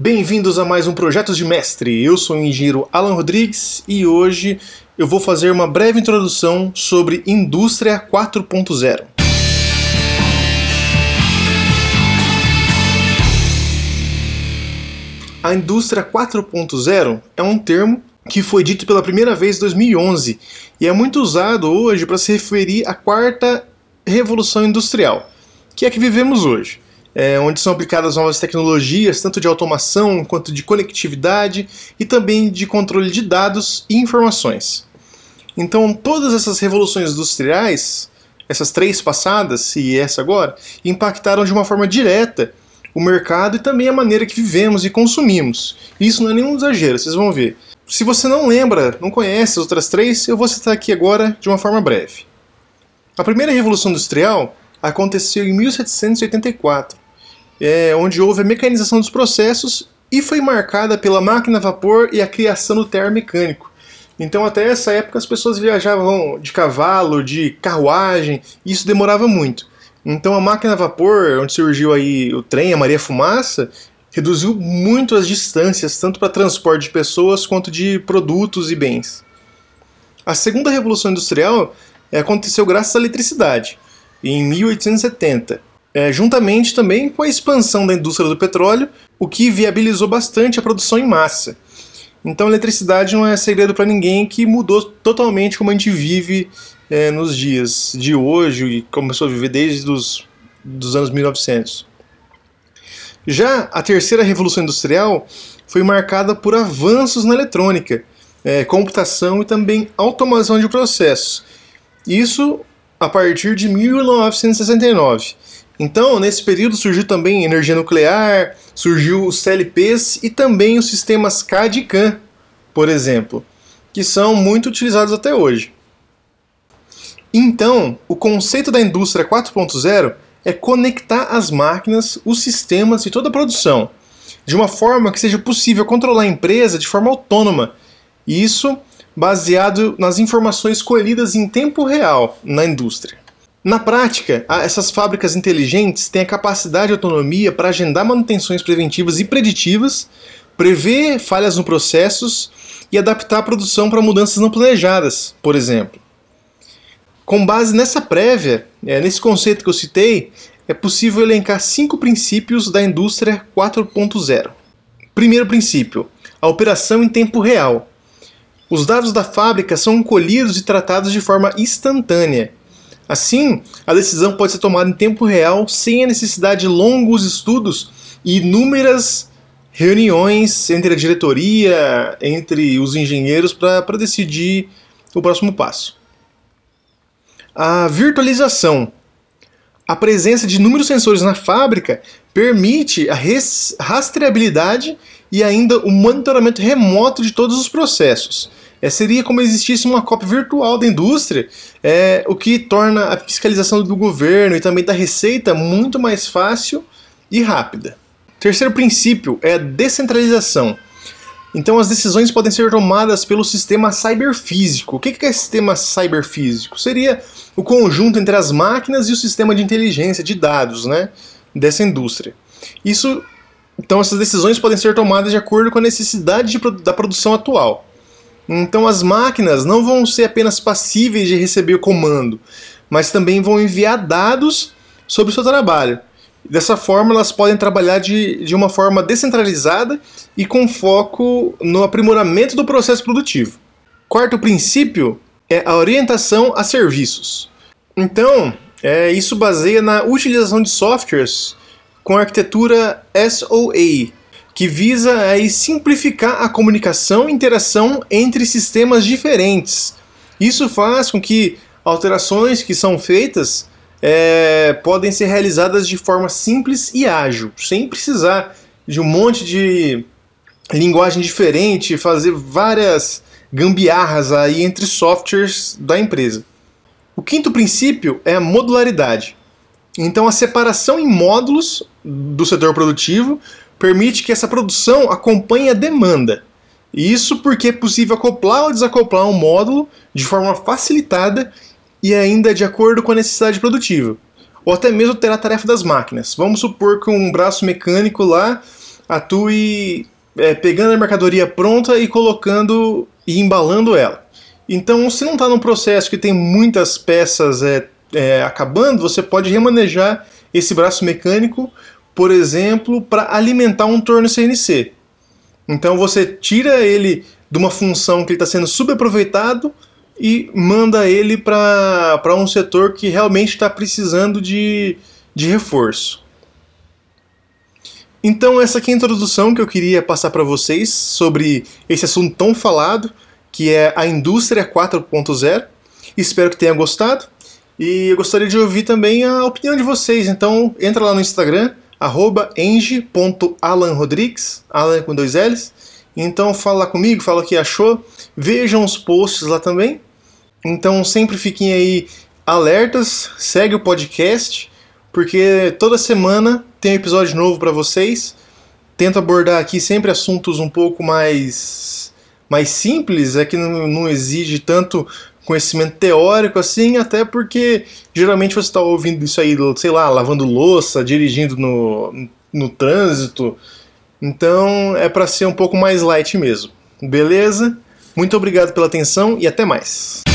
Bem-vindos a mais um Projetos de Mestre. Eu sou o engenheiro Alan Rodrigues e hoje eu vou fazer uma breve introdução sobre Indústria 4.0. A Indústria 4.0 é um termo que foi dito pela primeira vez em 2011 e é muito usado hoje para se referir à quarta revolução industrial, que é a que vivemos hoje é, onde são aplicadas novas tecnologias, tanto de automação quanto de conectividade e também de controle de dados e informações. Então, todas essas revoluções industriais, essas três passadas e essa agora, impactaram de uma forma direta o mercado e também a maneira que vivemos e consumimos. Isso não é nenhum exagero, vocês vão ver. Se você não lembra, não conhece as outras três, eu vou citar aqui agora de uma forma breve. A primeira revolução industrial aconteceu em 1784, é, onde houve a mecanização dos processos e foi marcada pela máquina a vapor e a criação do termo mecânico. Então, até essa época, as pessoas viajavam de cavalo, de carruagem, e isso demorava muito. Então, a máquina a vapor, onde surgiu aí o trem, a Maria Fumaça, reduziu muito as distâncias, tanto para transporte de pessoas quanto de produtos e bens. A segunda revolução industrial é, aconteceu graças à eletricidade em 1870, é, juntamente também com a expansão da indústria do petróleo, o que viabilizou bastante a produção em massa. Então, a eletricidade não é segredo para ninguém que mudou totalmente como a gente vive é, nos dias de hoje e começou a viver desde os dos anos 1900. Já a terceira revolução industrial foi marcada por avanços na eletrônica, é, computação e também automação de processos. Isso a partir de 1969. Então, nesse período surgiu também energia nuclear, surgiu os CLPs e também os sistemas CAD e CAM, por exemplo, que são muito utilizados até hoje. Então, o conceito da indústria 4.0 é conectar as máquinas, os sistemas e toda a produção de uma forma que seja possível controlar a empresa de forma autônoma. Isso baseado nas informações colhidas em tempo real na indústria. Na prática, essas fábricas inteligentes têm a capacidade e autonomia para agendar manutenções preventivas e preditivas, prever falhas no processos e adaptar a produção para mudanças não planejadas, por exemplo. Com base nessa prévia, é, nesse conceito que eu citei, é possível elencar cinco princípios da indústria 4.0. Primeiro princípio: a operação em tempo real. Os dados da fábrica são colhidos e tratados de forma instantânea. Assim, a decisão pode ser tomada em tempo real sem a necessidade de longos estudos e inúmeras reuniões entre a diretoria, entre os engenheiros para decidir o próximo passo. A virtualização. A presença de inúmeros sensores na fábrica permite a rastreabilidade e ainda o monitoramento remoto de todos os processos. É, seria como existisse uma cópia virtual da indústria, é, o que torna a fiscalização do governo e também da receita muito mais fácil e rápida. Terceiro princípio é a descentralização. Então as decisões podem ser tomadas pelo sistema cyberfísico. O que é sistema cyberfísico? Seria o conjunto entre as máquinas e o sistema de inteligência de dados né, dessa indústria. Isso, então essas decisões podem ser tomadas de acordo com a necessidade de, da produção atual. Então as máquinas não vão ser apenas passíveis de receber o comando, mas também vão enviar dados sobre o seu trabalho. Dessa forma, elas podem trabalhar de, de uma forma descentralizada e com foco no aprimoramento do processo produtivo. Quarto princípio é a orientação a serviços. Então, é, isso baseia na utilização de softwares com arquitetura SOA, que visa aí simplificar a comunicação e interação entre sistemas diferentes. Isso faz com que alterações que são feitas é, podem ser realizadas de forma simples e ágil, sem precisar de um monte de linguagem diferente, fazer várias gambiarras aí entre softwares da empresa. O quinto princípio é a modularidade. Então a separação em módulos do setor produtivo permite que essa produção acompanhe a demanda. Isso porque é possível acoplar ou desacoplar um módulo de forma facilitada e ainda de acordo com a necessidade produtiva. Ou até mesmo ter a tarefa das máquinas. Vamos supor que um braço mecânico lá atue é, pegando a mercadoria pronta e colocando e embalando ela. Então, se não está num processo que tem muitas peças é, é, acabando, você pode remanejar esse braço mecânico, por exemplo, para alimentar um torno CNC. Então você tira ele de uma função que está sendo subaproveitado e manda ele para um setor que realmente está precisando de, de reforço. Então essa aqui é a introdução que eu queria passar para vocês sobre esse assunto tão falado, que é a indústria 4.0. Espero que tenha gostado. E eu gostaria de ouvir também a opinião de vocês. Então entra lá no Instagram, eng.alanrodrigues, Alan com dois L's. Então fala comigo, fala o que achou. Vejam os posts lá também. Então sempre fiquem aí alertas, segue o podcast, porque toda semana tem um episódio novo para vocês. Tento abordar aqui sempre assuntos um pouco mais mais simples, é que não, não exige tanto conhecimento teórico assim, até porque geralmente você está ouvindo isso aí, sei lá, lavando louça, dirigindo no, no trânsito. Então é para ser um pouco mais light mesmo. Beleza? Muito obrigado pela atenção e até mais.